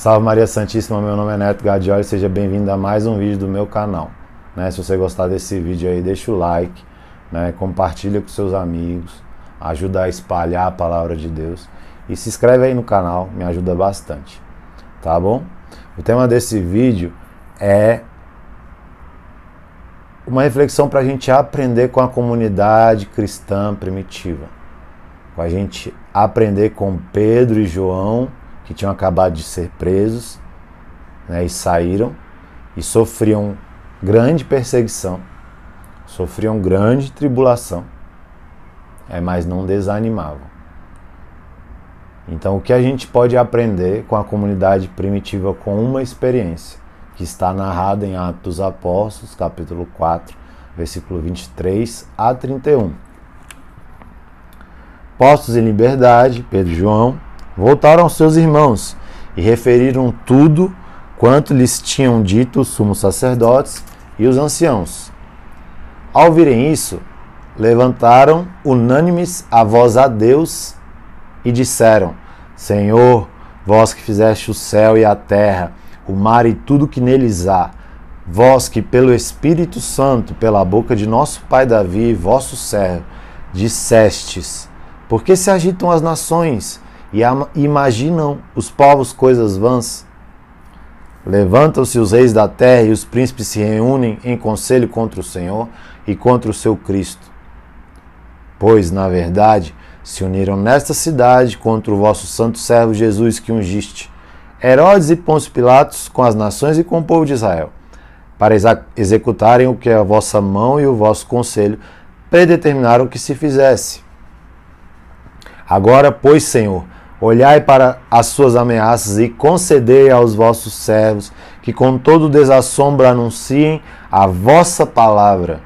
Salve Maria Santíssima, meu nome é Neto Gadioli, seja bem-vindo a mais um vídeo do meu canal. Né? Se você gostar desse vídeo aí, deixa o like, né? compartilha com seus amigos, ajuda a espalhar a palavra de Deus e se inscreve aí no canal, me ajuda bastante, tá bom? O tema desse vídeo é uma reflexão para a gente aprender com a comunidade cristã primitiva, com a gente aprender com Pedro e João que tinham acabado de ser presos né, e saíram e sofriam grande perseguição, sofriam grande tribulação, é, mas não desanimavam. Então, o que a gente pode aprender com a comunidade primitiva com uma experiência que está narrada em Atos dos Apóstolos, capítulo 4, versículo 23 a 31. Postos em liberdade, Pedro e João voltaram aos seus irmãos e referiram tudo quanto lhes tinham dito os sumos sacerdotes e os anciãos. Ao virem isso, levantaram unânimes a voz a Deus e disseram: Senhor, vós que fizeste o céu e a terra, o mar e tudo que neles há, vós que pelo Espírito Santo, pela boca de nosso pai Davi, vosso servo, dissestes: Por que se agitam as nações? E imaginam os povos coisas vãs. Levantam-se os reis da terra e os príncipes se reúnem em conselho contra o Senhor e contra o seu Cristo. Pois, na verdade, se uniram nesta cidade contra o vosso santo servo Jesus que ungiste, Herodes e Pôncio Pilatos com as nações e com o povo de Israel, para executarem o que a vossa mão e o vosso conselho predeterminaram que se fizesse. Agora, pois, Senhor, Olhai para as suas ameaças e concedei aos vossos servos que com todo desassombro anunciem a vossa palavra.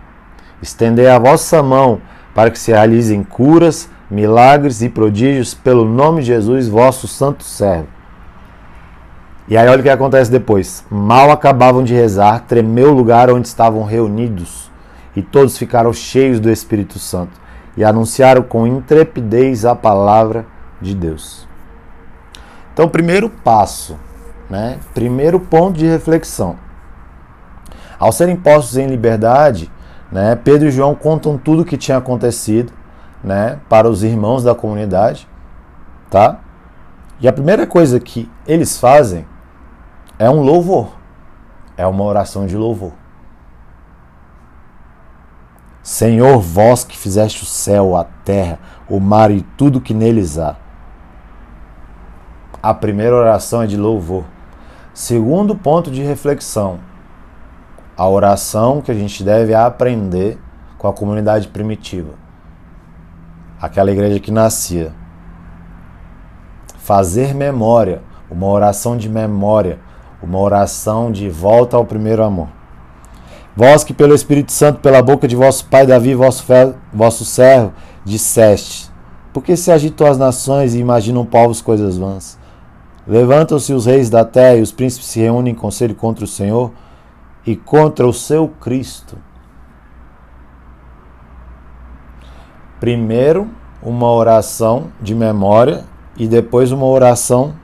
Estendei a vossa mão para que se realizem curas, milagres e prodígios pelo nome de Jesus, vosso santo servo. E aí olha o que acontece depois. Mal acabavam de rezar, tremeu o lugar onde estavam reunidos, e todos ficaram cheios do Espírito Santo, e anunciaram com intrepidez a palavra de Deus. Então, primeiro passo, né? primeiro ponto de reflexão. Ao serem postos em liberdade, né, Pedro e João contam tudo o que tinha acontecido né, para os irmãos da comunidade. Tá? E a primeira coisa que eles fazem é um louvor, é uma oração de louvor. Senhor, vós que fizeste o céu, a terra, o mar e tudo que neles há a primeira oração é de louvor. Segundo ponto de reflexão, a oração que a gente deve aprender com a comunidade primitiva. Aquela igreja que nascia. Fazer memória, uma oração de memória, uma oração de volta ao primeiro amor. Vós que pelo Espírito Santo, pela boca de vosso pai Davi, vosso, vosso servo, disseste: Por que se agitam as nações e imaginam povos coisas vãs? Levantam-se os reis da terra e os príncipes se reúnem em conselho contra o Senhor e contra o seu Cristo. Primeiro, uma oração de memória e depois uma oração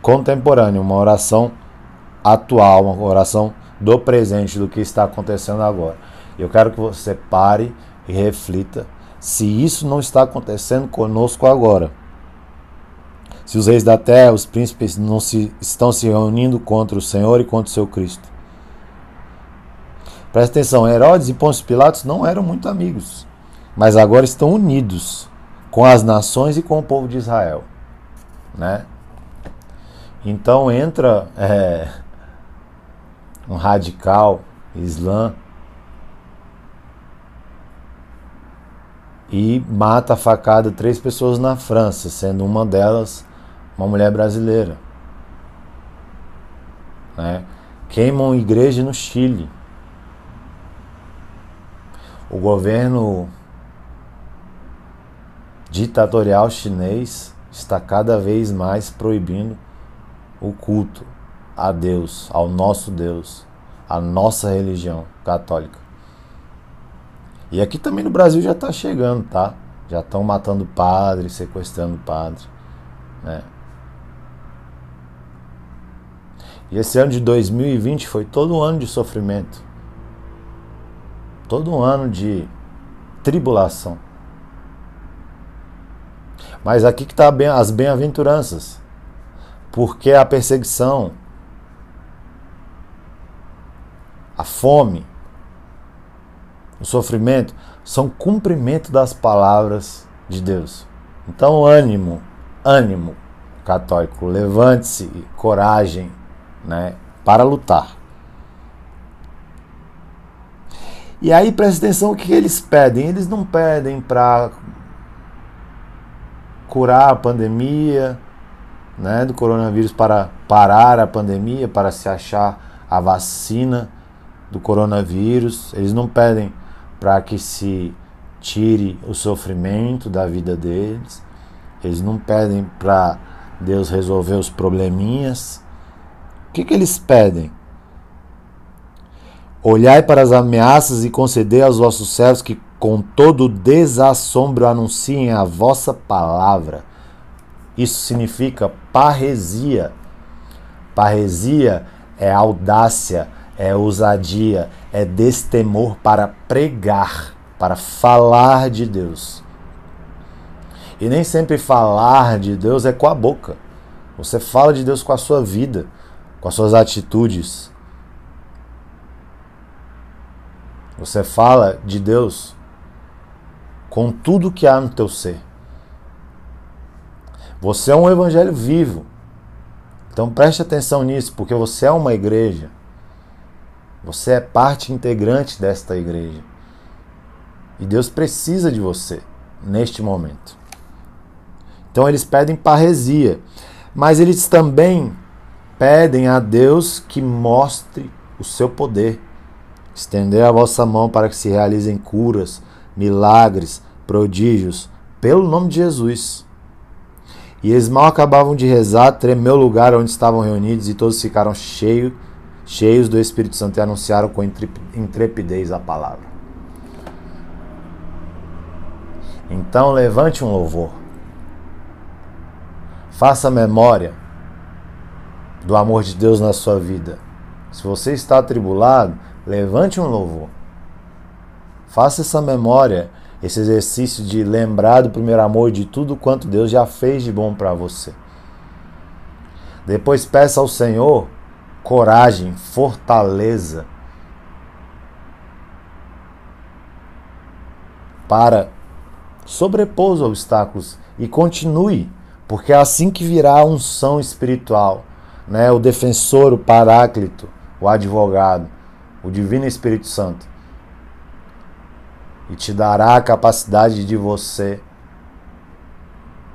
contemporânea, uma oração atual, uma oração do presente, do que está acontecendo agora. Eu quero que você pare e reflita se isso não está acontecendo conosco agora. Se os reis da terra, os príncipes, não se, estão se reunindo contra o Senhor e contra o seu Cristo. Presta atenção, Herodes e Pôncio Pilatos não eram muito amigos, mas agora estão unidos com as nações e com o povo de Israel. Né? Então entra é, um radical islã e mata a facada três pessoas na França, sendo uma delas uma mulher brasileira. Né? Queimam igreja no Chile. O governo ditatorial chinês está cada vez mais proibindo o culto a Deus, ao nosso Deus, a nossa religião católica. E aqui também no Brasil já está chegando, tá? Já estão matando padre, sequestrando padre, né? E esse ano de 2020 foi todo um ano de sofrimento. Todo um ano de tribulação. Mas aqui que está as bem-aventuranças. Porque a perseguição, a fome, o sofrimento são cumprimento das palavras de Deus. Então, ânimo, ânimo católico, levante-se, coragem, né, para lutar. E aí presta atenção o que eles pedem. Eles não pedem para curar a pandemia, né, do coronavírus para parar a pandemia, para se achar a vacina do coronavírus. Eles não pedem para que se tire o sofrimento da vida deles. Eles não pedem para Deus resolver os probleminhas. O que, que eles pedem? Olhai para as ameaças e concedei aos vossos servos que com todo desassombro anunciem a vossa palavra. Isso significa parresia. Parresia é audácia, é ousadia, é destemor para pregar, para falar de Deus. E nem sempre falar de Deus é com a boca. Você fala de Deus com a sua vida, com as suas atitudes. Você fala de Deus com tudo que há no teu ser. Você é um evangelho vivo. Então preste atenção nisso, porque você é uma igreja. Você é parte integrante desta igreja. E Deus precisa de você neste momento. Então eles pedem parresia, mas eles também pedem a Deus que mostre o seu poder. Estender a vossa mão para que se realizem curas, milagres, prodígios, pelo nome de Jesus. E eles mal acabavam de rezar, tremeu o lugar onde estavam reunidos e todos ficaram cheios cheios do Espírito Santo e anunciaram com intrepidez a palavra. Então levante um louvor. Faça memória do amor de Deus na sua vida. Se você está atribulado, levante um louvor. Faça essa memória, esse exercício de lembrar do primeiro amor de tudo quanto Deus já fez de bom para você. Depois peça ao Senhor coragem, fortaleza para sobrepor os obstáculos e continue, porque é assim que virá a unção espiritual, né? O defensor, o paráclito, o advogado, o divino Espírito Santo. E te dará a capacidade de você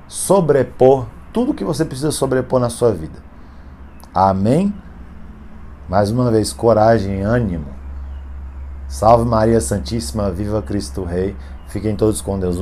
sobrepor tudo que você precisa sobrepor na sua vida. Amém? Mais uma vez, coragem, ânimo. Salve Maria Santíssima, viva Cristo Rei. Fiquem todos com Deus.